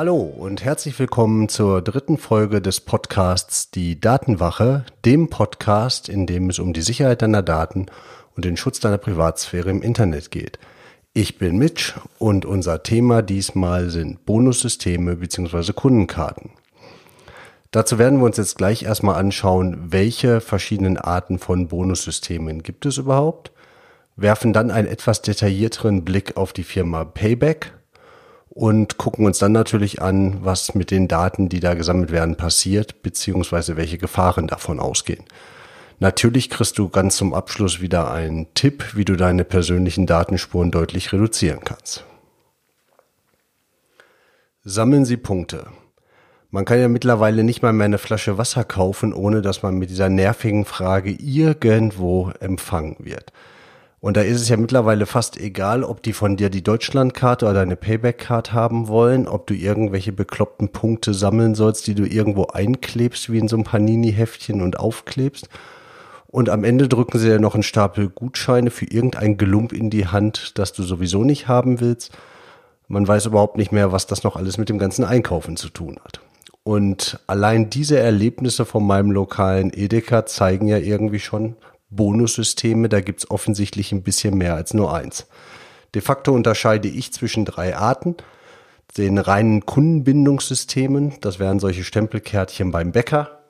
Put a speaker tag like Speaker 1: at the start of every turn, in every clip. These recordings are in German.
Speaker 1: Hallo und herzlich willkommen zur dritten Folge des Podcasts Die Datenwache, dem Podcast, in dem es um die Sicherheit deiner Daten und den Schutz deiner Privatsphäre im Internet geht. Ich bin Mitch und unser Thema diesmal sind Bonussysteme bzw. Kundenkarten. Dazu werden wir uns jetzt gleich erstmal anschauen, welche verschiedenen Arten von Bonussystemen gibt es überhaupt, werfen dann einen etwas detaillierteren Blick auf die Firma Payback und gucken uns dann natürlich an, was mit den Daten, die da gesammelt werden, passiert, beziehungsweise welche Gefahren davon ausgehen. Natürlich kriegst du ganz zum Abschluss wieder einen Tipp, wie du deine persönlichen Datenspuren deutlich reduzieren kannst. Sammeln Sie Punkte. Man kann ja mittlerweile nicht mal mehr eine Flasche Wasser kaufen, ohne dass man mit dieser nervigen Frage irgendwo empfangen wird. Und da ist es ja mittlerweile fast egal, ob die von dir die Deutschlandkarte oder eine Payback-Card haben wollen, ob du irgendwelche bekloppten Punkte sammeln sollst, die du irgendwo einklebst, wie in so einem Panini-Heftchen und aufklebst. Und am Ende drücken sie ja noch einen Stapel Gutscheine für irgendein Gelump in die Hand, das du sowieso nicht haben willst. Man weiß überhaupt nicht mehr, was das noch alles mit dem ganzen Einkaufen zu tun hat. Und allein diese Erlebnisse von meinem lokalen Edeka zeigen ja irgendwie schon, Bonussysteme, da gibt's offensichtlich ein bisschen mehr als nur eins. De facto unterscheide ich zwischen drei Arten. Den reinen Kundenbindungssystemen, das wären solche Stempelkärtchen beim Bäcker.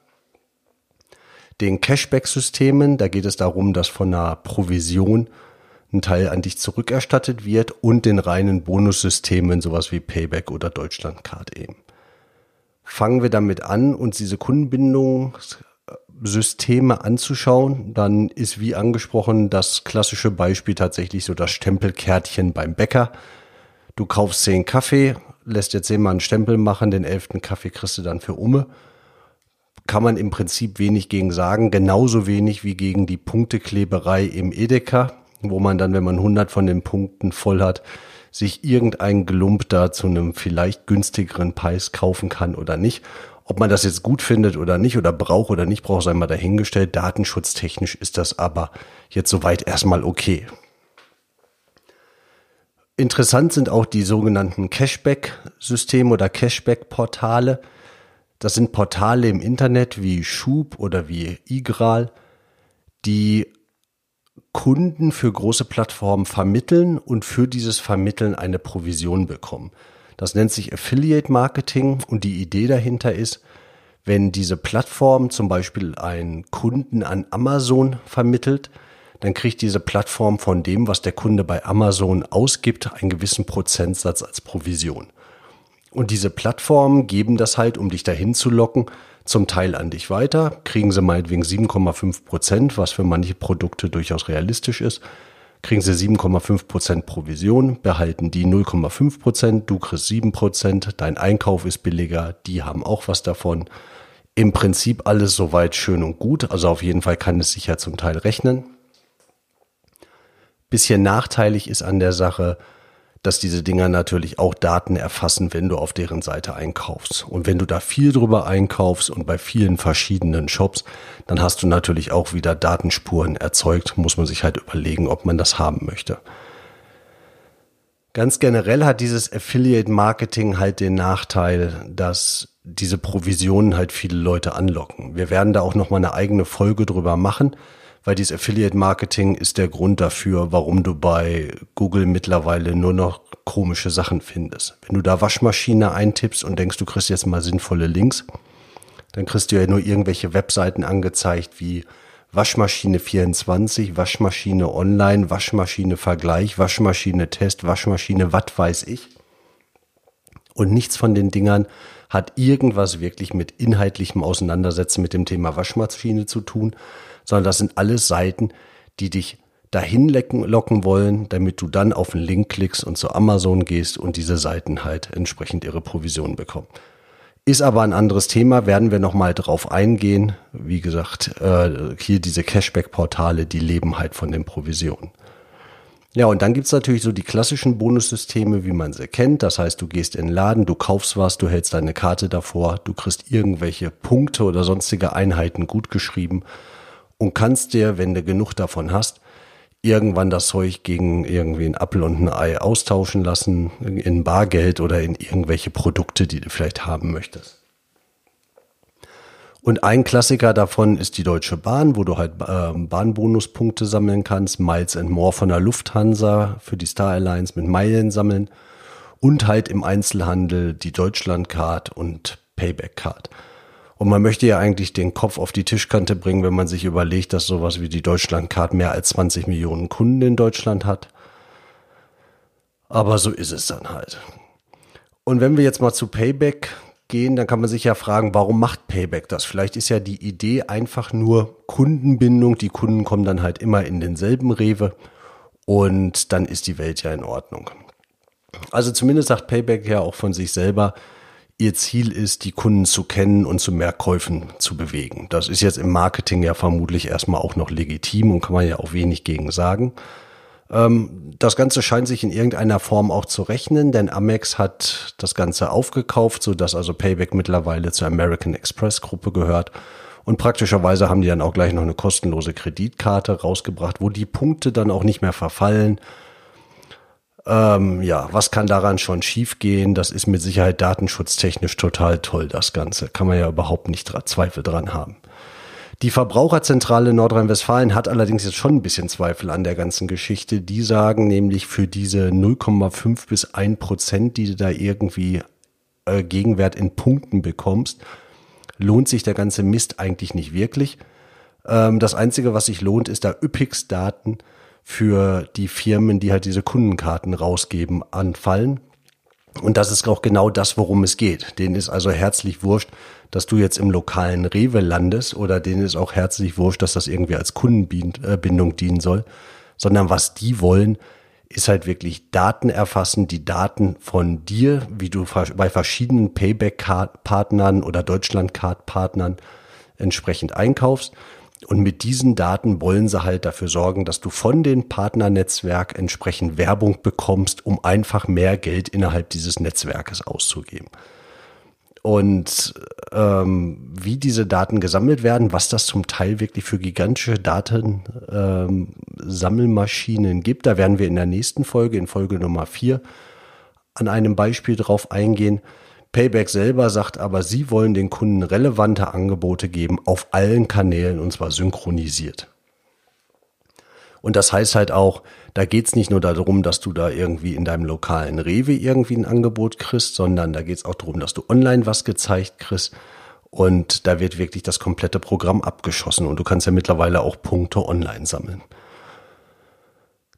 Speaker 1: Den Cashback-Systemen, da geht es darum, dass von einer Provision ein Teil an dich zurückerstattet wird und den reinen Bonussystemen, sowas wie Payback oder Deutschlandcard eben. Fangen wir damit an, uns diese Kundenbindungs Systeme anzuschauen, dann ist wie angesprochen das klassische Beispiel tatsächlich so das Stempelkärtchen beim Bäcker. Du kaufst zehn Kaffee, lässt jetzt zehnmal einen Stempel machen, den elften Kaffee kriegst du dann für Umme. Kann man im Prinzip wenig gegen sagen, genauso wenig wie gegen die Punktekleberei im Edeka, wo man dann, wenn man 100 von den Punkten voll hat, sich irgendein Gelump da zu einem vielleicht günstigeren Preis kaufen kann oder nicht. Ob man das jetzt gut findet oder nicht oder braucht oder nicht braucht, sei mal dahingestellt. Datenschutztechnisch ist das aber jetzt soweit erstmal okay. Interessant sind auch die sogenannten Cashback-Systeme oder Cashback-Portale. Das sind Portale im Internet wie Schub oder wie Igral, die Kunden für große Plattformen vermitteln und für dieses Vermitteln eine Provision bekommen. Das nennt sich Affiliate Marketing. Und die Idee dahinter ist, wenn diese Plattform zum Beispiel einen Kunden an Amazon vermittelt, dann kriegt diese Plattform von dem, was der Kunde bei Amazon ausgibt, einen gewissen Prozentsatz als Provision. Und diese Plattformen geben das halt, um dich dahin zu locken, zum Teil an dich weiter, kriegen sie meinetwegen 7,5 Prozent, was für manche Produkte durchaus realistisch ist kriegen sie 7,5 Prozent Provision, behalten die 0,5%, Prozent, du kriegst 7%, Prozent, dein Einkauf ist billiger, die haben auch was davon. Im Prinzip alles soweit schön und gut, also auf jeden Fall kann es sich ja zum Teil rechnen. Bisschen nachteilig ist an der Sache, dass diese Dinger natürlich auch Daten erfassen, wenn du auf deren Seite einkaufst. Und wenn du da viel drüber einkaufst und bei vielen verschiedenen Shops, dann hast du natürlich auch wieder Datenspuren erzeugt, muss man sich halt überlegen, ob man das haben möchte. Ganz generell hat dieses Affiliate Marketing halt den Nachteil, dass diese Provisionen halt viele Leute anlocken. Wir werden da auch noch mal eine eigene Folge drüber machen weil dieses Affiliate Marketing ist der Grund dafür, warum du bei Google mittlerweile nur noch komische Sachen findest. Wenn du da Waschmaschine eintippst und denkst, du kriegst jetzt mal sinnvolle Links, dann kriegst du ja nur irgendwelche Webseiten angezeigt wie Waschmaschine 24, Waschmaschine Online, Waschmaschine Vergleich, Waschmaschine Test, Waschmaschine was weiß ich. Und nichts von den Dingern hat irgendwas wirklich mit inhaltlichem Auseinandersetzen mit dem Thema Waschmaschine zu tun, sondern das sind alles Seiten, die dich dahin locken wollen, damit du dann auf den Link klickst und zu Amazon gehst und diese Seiten halt entsprechend ihre Provision bekommen. Ist aber ein anderes Thema, werden wir nochmal drauf eingehen. Wie gesagt, äh, hier diese Cashback-Portale, die leben halt von den Provisionen. Ja, und dann gibt's natürlich so die klassischen Bonussysteme, wie man sie kennt. Das heißt, du gehst in den Laden, du kaufst was, du hältst deine Karte davor, du kriegst irgendwelche Punkte oder sonstige Einheiten gut geschrieben und kannst dir, wenn du genug davon hast, irgendwann das Zeug gegen irgendwie ein Apfel und ein Ei austauschen lassen, in Bargeld oder in irgendwelche Produkte, die du vielleicht haben möchtest. Und ein Klassiker davon ist die Deutsche Bahn, wo du halt äh, Bahnbonuspunkte sammeln kannst, Miles and More von der Lufthansa für die Star Alliance mit Meilen sammeln und halt im Einzelhandel die Deutschlandcard und Payback Card. Und man möchte ja eigentlich den Kopf auf die Tischkante bringen, wenn man sich überlegt, dass sowas wie die Deutschlandcard mehr als 20 Millionen Kunden in Deutschland hat. Aber so ist es dann halt. Und wenn wir jetzt mal zu Payback gehen, dann kann man sich ja fragen, warum macht Payback das? Vielleicht ist ja die Idee einfach nur Kundenbindung. Die Kunden kommen dann halt immer in denselben Rewe und dann ist die Welt ja in Ordnung. Also zumindest sagt Payback ja auch von sich selber, ihr Ziel ist, die Kunden zu kennen und zu mehr Käufen zu bewegen. Das ist jetzt im Marketing ja vermutlich erstmal auch noch legitim und kann man ja auch wenig gegen sagen. Ähm, das Ganze scheint sich in irgendeiner Form auch zu rechnen, denn Amex hat das Ganze aufgekauft, so dass also Payback mittlerweile zur American Express Gruppe gehört. Und praktischerweise haben die dann auch gleich noch eine kostenlose Kreditkarte rausgebracht, wo die Punkte dann auch nicht mehr verfallen ähm, ja, was kann daran schon schiefgehen? Das ist mit Sicherheit datenschutztechnisch total toll, das Ganze. Kann man ja überhaupt nicht Zweifel dran haben. Die Verbraucherzentrale Nordrhein-Westfalen hat allerdings jetzt schon ein bisschen Zweifel an der ganzen Geschichte. Die sagen nämlich für diese 0,5 bis 1 Prozent, die du da irgendwie äh, Gegenwert in Punkten bekommst, lohnt sich der ganze Mist eigentlich nicht wirklich. Ähm, das Einzige, was sich lohnt, ist da Üppix-Daten für die Firmen, die halt diese Kundenkarten rausgeben, anfallen. Und das ist auch genau das, worum es geht. Denen ist also herzlich wurscht, dass du jetzt im lokalen Rewe landest oder denen ist auch herzlich wurscht, dass das irgendwie als Kundenbindung dienen soll, sondern was die wollen, ist halt wirklich Daten erfassen, die Daten von dir, wie du bei verschiedenen Payback-Partnern oder Deutschland-Card-Partnern entsprechend einkaufst und mit diesen Daten wollen sie halt dafür sorgen, dass du von den Partnernetzwerk entsprechend Werbung bekommst, um einfach mehr Geld innerhalb dieses Netzwerkes auszugeben. Und ähm, wie diese Daten gesammelt werden, was das zum Teil wirklich für gigantische Datensammelmaschinen ähm, gibt, da werden wir in der nächsten Folge, in Folge Nummer vier, an einem Beispiel drauf eingehen. Payback selber sagt aber, sie wollen den Kunden relevante Angebote geben auf allen Kanälen und zwar synchronisiert. Und das heißt halt auch, da geht's nicht nur darum, dass du da irgendwie in deinem lokalen Rewe irgendwie ein Angebot kriegst, sondern da geht's auch darum, dass du online was gezeigt kriegst. Und da wird wirklich das komplette Programm abgeschossen und du kannst ja mittlerweile auch Punkte online sammeln.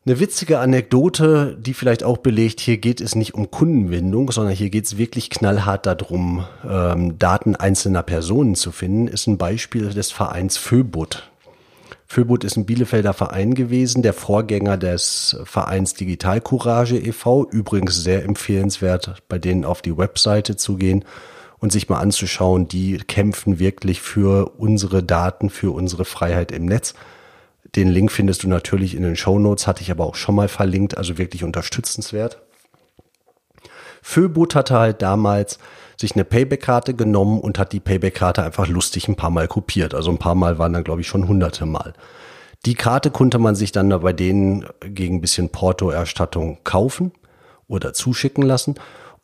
Speaker 1: Eine witzige Anekdote, die vielleicht auch belegt, hier geht es nicht um Kundenbindung, sondern hier geht es wirklich knallhart darum, ähm, Daten einzelner Personen zu finden, ist ein Beispiel des Vereins Föbut. Föbut ist ein Bielefelder Verein gewesen, der Vorgänger des Vereins Digital Courage e.V., übrigens sehr empfehlenswert, bei denen auf die Webseite zu gehen und sich mal anzuschauen, die kämpfen wirklich für unsere Daten, für unsere Freiheit im Netz. Den Link findest du natürlich in den Show Notes, hatte ich aber auch schon mal verlinkt, also wirklich unterstützenswert. Föbot hatte halt damals sich eine Payback-Karte genommen und hat die Payback-Karte einfach lustig ein paar Mal kopiert. Also ein paar Mal waren dann, glaube ich, schon hunderte Mal. Die Karte konnte man sich dann bei denen gegen ein bisschen Porto-Erstattung kaufen oder zuschicken lassen.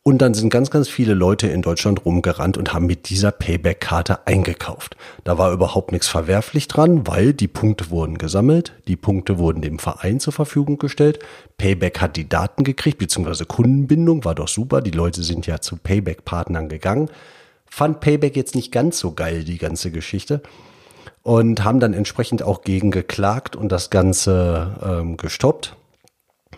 Speaker 1: Und dann sind ganz, ganz viele Leute in Deutschland rumgerannt und haben mit dieser Payback-Karte eingekauft. Da war überhaupt nichts verwerflich dran, weil die Punkte wurden gesammelt, die Punkte wurden dem Verein zur Verfügung gestellt. Payback hat die Daten gekriegt, beziehungsweise Kundenbindung war doch super. Die Leute sind ja zu Payback-Partnern gegangen. Fand Payback jetzt nicht ganz so geil, die ganze Geschichte. Und haben dann entsprechend auch gegen geklagt und das Ganze ähm, gestoppt.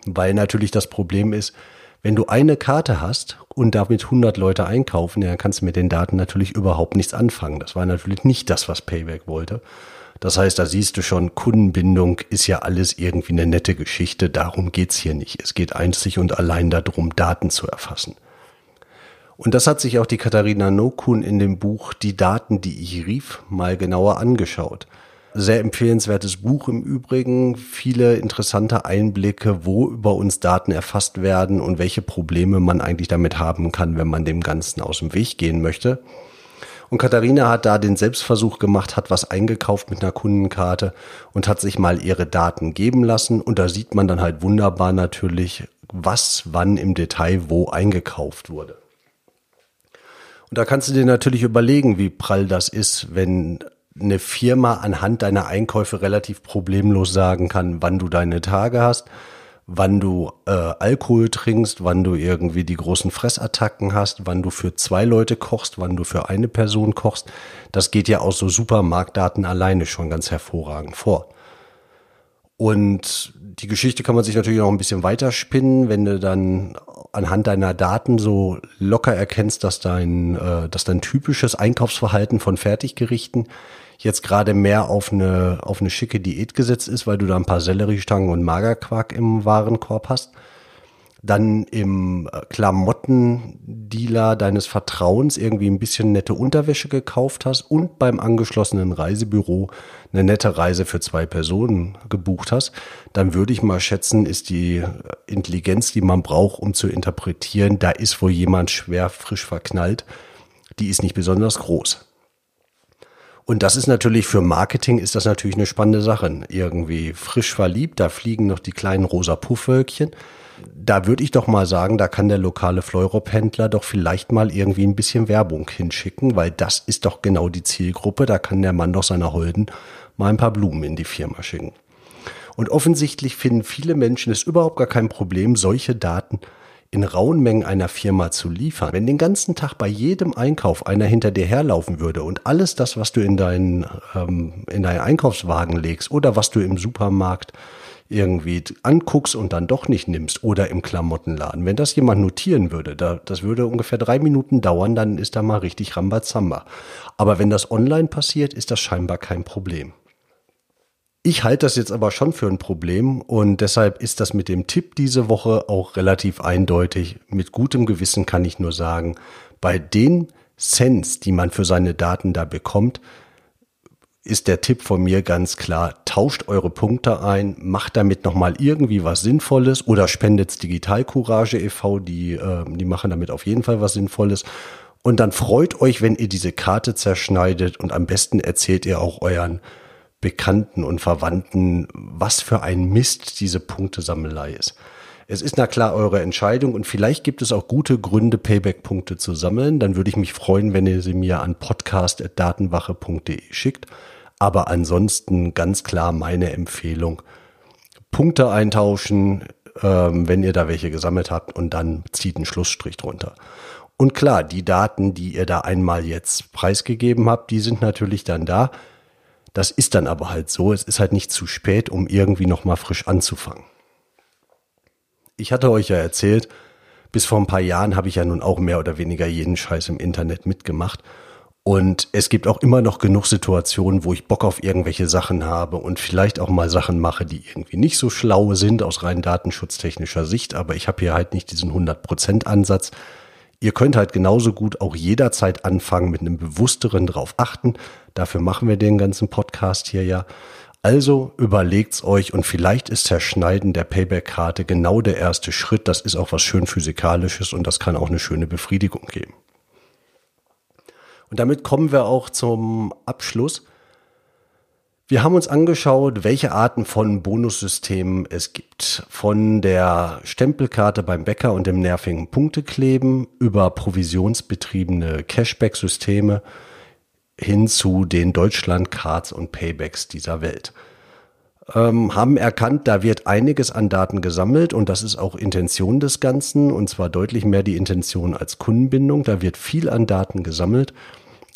Speaker 1: Weil natürlich das Problem ist, wenn du eine Karte hast und damit 100 Leute einkaufen, dann kannst du mit den Daten natürlich überhaupt nichts anfangen. Das war natürlich nicht das, was Payback wollte. Das heißt, da siehst du schon, Kundenbindung ist ja alles irgendwie eine nette Geschichte. Darum geht's hier nicht. Es geht einzig und allein darum, Daten zu erfassen. Und das hat sich auch die Katharina Nokun in dem Buch Die Daten, die ich rief, mal genauer angeschaut. Sehr empfehlenswertes Buch im Übrigen. Viele interessante Einblicke, wo über uns Daten erfasst werden und welche Probleme man eigentlich damit haben kann, wenn man dem Ganzen aus dem Weg gehen möchte. Und Katharina hat da den Selbstversuch gemacht, hat was eingekauft mit einer Kundenkarte und hat sich mal ihre Daten geben lassen. Und da sieht man dann halt wunderbar natürlich, was wann im Detail wo eingekauft wurde. Und da kannst du dir natürlich überlegen, wie prall das ist, wenn eine Firma anhand deiner Einkäufe relativ problemlos sagen kann, wann du deine Tage hast, wann du äh, Alkohol trinkst, wann du irgendwie die großen Fressattacken hast, wann du für zwei Leute kochst, wann du für eine Person kochst. Das geht ja aus so Supermarktdaten alleine schon ganz hervorragend vor. Und die Geschichte kann man sich natürlich noch ein bisschen weiterspinnen, wenn du dann anhand deiner Daten so locker erkennst, dass dein, äh, dass dein typisches Einkaufsverhalten von Fertiggerichten jetzt gerade mehr auf eine, auf eine schicke Diät gesetzt ist, weil du da ein paar Selleriestangen und Magerquark im Warenkorb hast dann im äh, Klamottendealer deines Vertrauens irgendwie ein bisschen nette Unterwäsche gekauft hast und beim angeschlossenen Reisebüro eine nette Reise für zwei Personen gebucht hast, dann würde ich mal schätzen, ist die Intelligenz, die man braucht, um zu interpretieren, da ist wohl jemand schwer frisch verknallt, die ist nicht besonders groß. Und das ist natürlich für Marketing ist das natürlich eine spannende Sache. Irgendwie frisch verliebt, da fliegen noch die kleinen rosa Puffwölkchen da würde ich doch mal sagen, da kann der lokale Fleurop-Händler doch vielleicht mal irgendwie ein bisschen Werbung hinschicken, weil das ist doch genau die Zielgruppe. Da kann der Mann doch seiner Holden mal ein paar Blumen in die Firma schicken. Und offensichtlich finden viele Menschen es überhaupt gar kein Problem, solche Daten in rauen Mengen einer Firma zu liefern. Wenn den ganzen Tag bei jedem Einkauf einer hinter dir herlaufen würde und alles das, was du in deinen, ähm, in deinen Einkaufswagen legst oder was du im Supermarkt irgendwie anguckst und dann doch nicht nimmst oder im Klamottenladen. Wenn das jemand notieren würde, da, das würde ungefähr drei Minuten dauern, dann ist da mal richtig Rambazamba. Aber wenn das online passiert, ist das scheinbar kein Problem. Ich halte das jetzt aber schon für ein Problem und deshalb ist das mit dem Tipp diese Woche auch relativ eindeutig. Mit gutem Gewissen kann ich nur sagen, bei den Cents, die man für seine Daten da bekommt, ist der Tipp von mir ganz klar, tauscht eure Punkte ein, macht damit nochmal irgendwie was Sinnvolles oder spendet Digital Courage e.V., die, äh, die machen damit auf jeden Fall was Sinnvolles. Und dann freut euch, wenn ihr diese Karte zerschneidet und am besten erzählt ihr auch euren Bekannten und Verwandten, was für ein Mist diese Punktesammelei ist. Es ist na klar eure Entscheidung und vielleicht gibt es auch gute Gründe, Payback-Punkte zu sammeln. Dann würde ich mich freuen, wenn ihr sie mir an podcast.datenwache.de schickt. Aber ansonsten ganz klar meine Empfehlung. Punkte eintauschen, ähm, wenn ihr da welche gesammelt habt und dann zieht einen Schlussstrich drunter. Und klar, die Daten, die ihr da einmal jetzt preisgegeben habt, die sind natürlich dann da. Das ist dann aber halt so. Es ist halt nicht zu spät, um irgendwie nochmal frisch anzufangen. Ich hatte euch ja erzählt, bis vor ein paar Jahren habe ich ja nun auch mehr oder weniger jeden Scheiß im Internet mitgemacht. Und es gibt auch immer noch genug Situationen, wo ich Bock auf irgendwelche Sachen habe und vielleicht auch mal Sachen mache, die irgendwie nicht so schlau sind aus rein datenschutztechnischer Sicht. Aber ich habe hier halt nicht diesen 100% Ansatz. Ihr könnt halt genauso gut auch jederzeit anfangen mit einem bewussteren drauf achten. Dafür machen wir den ganzen Podcast hier ja. Also überlegt's euch und vielleicht ist Zerschneiden der Payback-Karte genau der erste Schritt. Das ist auch was schön physikalisches und das kann auch eine schöne Befriedigung geben. Und damit kommen wir auch zum Abschluss. Wir haben uns angeschaut, welche Arten von Bonussystemen es gibt. Von der Stempelkarte beim Bäcker und dem nervigen Punktekleben über provisionsbetriebene Cashback-Systeme hin zu den Deutschland-Cards und Paybacks dieser Welt. Ähm, haben erkannt, da wird einiges an Daten gesammelt und das ist auch Intention des Ganzen und zwar deutlich mehr die Intention als Kundenbindung. Da wird viel an Daten gesammelt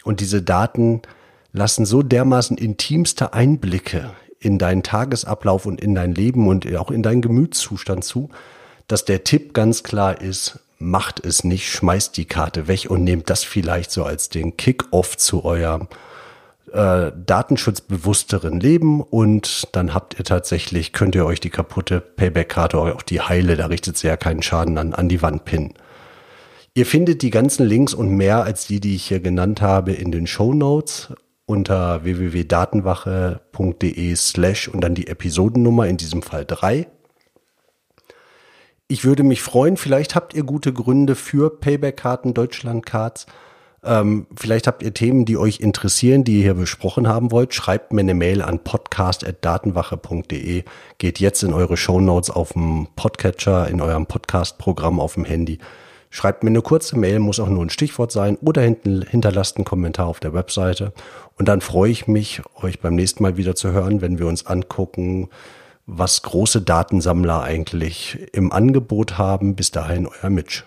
Speaker 1: und diese Daten lassen so dermaßen intimste Einblicke in deinen Tagesablauf und in dein Leben und auch in deinen Gemütszustand zu, dass der Tipp ganz klar ist, macht es nicht, schmeißt die Karte weg und nehmt das vielleicht so als den Kick-off zu eurem äh, datenschutzbewussteren Leben und dann habt ihr tatsächlich, könnt ihr euch die kaputte Payback-Karte auch die heile, da richtet sie ja keinen Schaden an, an die Wand pinnen. Ihr findet die ganzen Links und mehr als die, die ich hier genannt habe, in den Show Notes unter www.datenwache.de slash und dann die Episodennummer, in diesem Fall drei. Ich würde mich freuen, vielleicht habt ihr gute Gründe für Payback-Karten, Deutschland-Cards. Ähm, vielleicht habt ihr Themen, die euch interessieren, die ihr hier besprochen haben wollt. Schreibt mir eine Mail an podcast.datenwache.de. Geht jetzt in eure Show Notes auf dem Podcatcher, in eurem Podcast-Programm auf dem Handy. Schreibt mir eine kurze Mail, muss auch nur ein Stichwort sein oder hinten, hinterlasst einen Kommentar auf der Webseite. Und dann freue ich mich, euch beim nächsten Mal wieder zu hören, wenn wir uns angucken, was große Datensammler eigentlich im Angebot haben. Bis dahin, euer Mitch.